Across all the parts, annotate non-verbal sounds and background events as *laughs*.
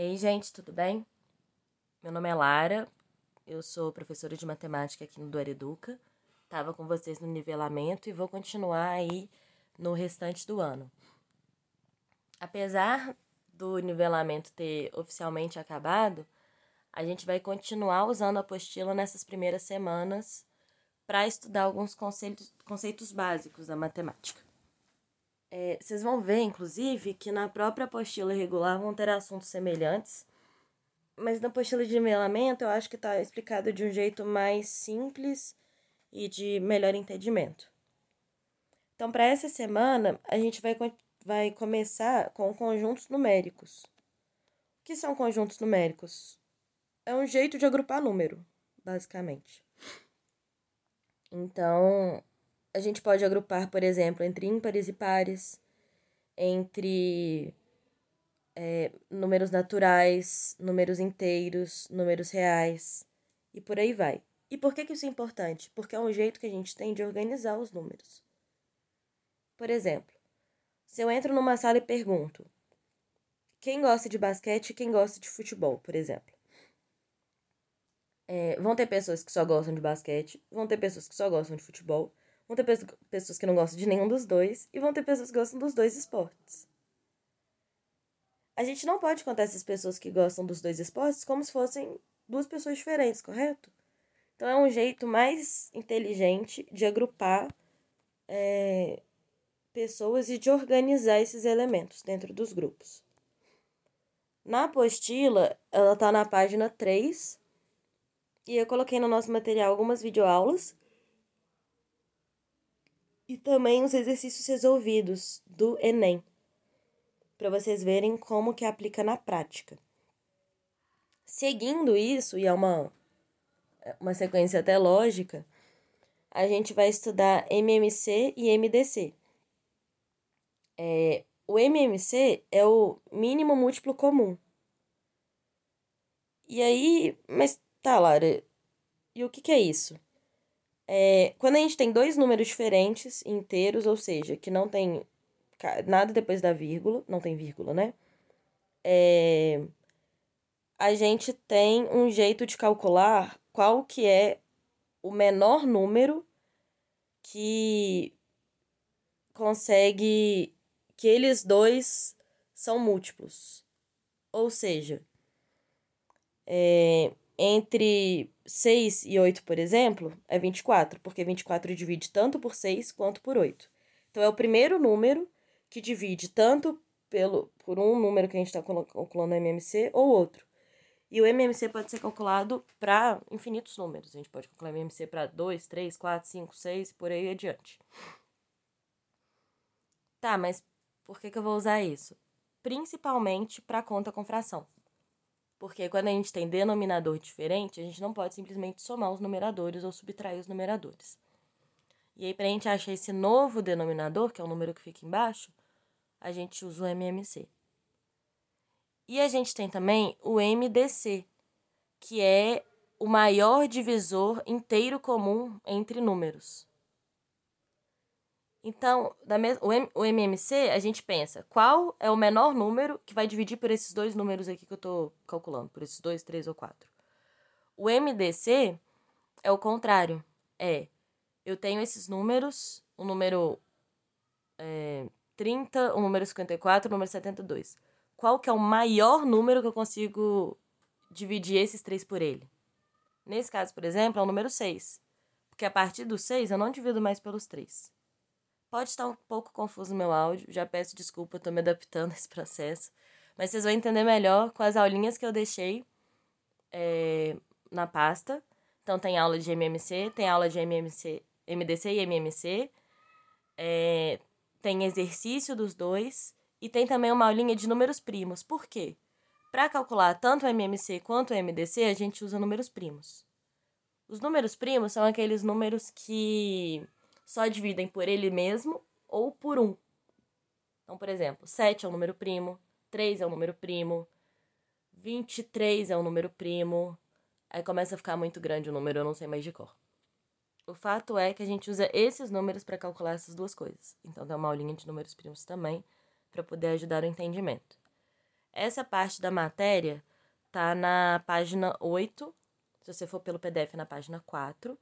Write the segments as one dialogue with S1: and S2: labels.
S1: Ei, gente, tudo bem? Meu nome é Lara, eu sou professora de matemática aqui no Duareduca. Estava com vocês no nivelamento e vou continuar aí no restante do ano. Apesar do nivelamento ter oficialmente acabado, a gente vai continuar usando a apostila nessas primeiras semanas para estudar alguns conceitos, conceitos básicos da matemática. É, vocês vão ver, inclusive, que na própria apostila regular vão ter assuntos semelhantes, mas na apostila de nivelamento eu acho que está explicado de um jeito mais simples e de melhor entendimento. Então, para essa semana, a gente vai, vai começar com conjuntos numéricos. O que são conjuntos numéricos? É um jeito de agrupar número, basicamente. Então, a gente pode agrupar, por exemplo, entre ímpares e pares, entre é, números naturais, números inteiros, números reais e por aí vai. E por que, que isso é importante? Porque é um jeito que a gente tem de organizar os números. Por exemplo, se eu entro numa sala e pergunto quem gosta de basquete e quem gosta de futebol, por exemplo. É, vão ter pessoas que só gostam de basquete, vão ter pessoas que só gostam de futebol, vão ter pessoas que não gostam de nenhum dos dois e vão ter pessoas que gostam dos dois esportes. A gente não pode contar essas pessoas que gostam dos dois esportes como se fossem duas pessoas diferentes, correto? Então é um jeito mais inteligente de agrupar é, pessoas e de organizar esses elementos dentro dos grupos. Na apostila, ela está na página 3 e eu coloquei no nosso material algumas videoaulas e também os exercícios resolvidos do Enem, para vocês verem como que aplica na prática. Seguindo isso, e é uma, uma sequência até lógica, a gente vai estudar MMC e MDC. É, o MMC é o mínimo múltiplo comum. E aí, mas Tá, Lara. E o que, que é isso? É, quando a gente tem dois números diferentes, inteiros, ou seja, que não tem nada depois da vírgula, não tem vírgula, né? É, a gente tem um jeito de calcular qual que é o menor número que consegue que eles dois são múltiplos. Ou seja, é, entre 6 e 8, por exemplo, é 24, porque 24 divide tanto por 6 quanto por 8. Então, é o primeiro número que divide tanto pelo, por um número que a gente está calculando no MMC ou outro. E o MMC pode ser calculado para infinitos números. A gente pode calcular MMC para 2, 3, 4, 5, 6 por aí adiante. Tá, mas por que, que eu vou usar isso? Principalmente para conta com fração. Porque quando a gente tem denominador diferente, a gente não pode simplesmente somar os numeradores ou subtrair os numeradores. E aí, para a gente achar esse novo denominador, que é o número que fica embaixo, a gente usa o MMC. E a gente tem também o MDC, que é o maior divisor inteiro comum entre números. Então, da o, M... o MMC, a gente pensa qual é o menor número que vai dividir por esses dois números aqui que eu estou calculando, por esses dois, três ou quatro. O MDC é o contrário. É, eu tenho esses números, o número é, 30, o número 54, o número 72. Qual que é o maior número que eu consigo dividir esses três por ele? Nesse caso, por exemplo, é o número 6. Porque a partir do 6 eu não divido mais pelos 3. Pode estar um pouco confuso meu áudio, já peço desculpa, estou me adaptando *laughs* a esse processo. Mas vocês vão entender melhor com as aulinhas que eu deixei é, na pasta. Então tem aula de MMC, tem aula de MMC, MDC e MMC. É, tem exercício dos dois. E tem também uma aulinha de números primos. Por quê? Para calcular tanto o MMC quanto o MDC, a gente usa números primos. Os números primos são aqueles números que só dividem por ele mesmo ou por um. Então, por exemplo, 7 é um número primo, 3 é um número primo, 23 é um número primo. Aí começa a ficar muito grande o número, eu não sei mais de cor. O fato é que a gente usa esses números para calcular essas duas coisas. Então, tem uma aulinha de números primos também, para poder ajudar o entendimento. Essa parte da matéria tá na página 8, se você for pelo PDF na página 4.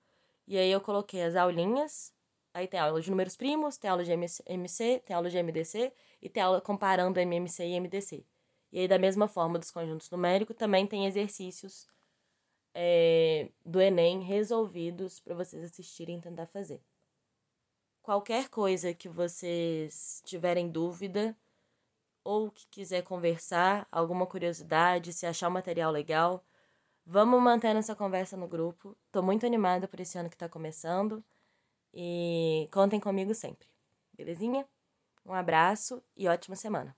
S1: E aí eu coloquei as aulinhas, aí tem aula de números primos, tem aula de MC, tem aula de MDC e tem aula comparando MMC e MDC. E aí, da mesma forma dos conjuntos numéricos, também tem exercícios é, do Enem resolvidos para vocês assistirem e tentar fazer. Qualquer coisa que vocês tiverem dúvida ou que quiser conversar, alguma curiosidade, se achar o material legal, vamos manter essa conversa no grupo. Tô muito animada por esse ano que tá começando e contem comigo sempre. Belezinha? Um abraço e ótima semana.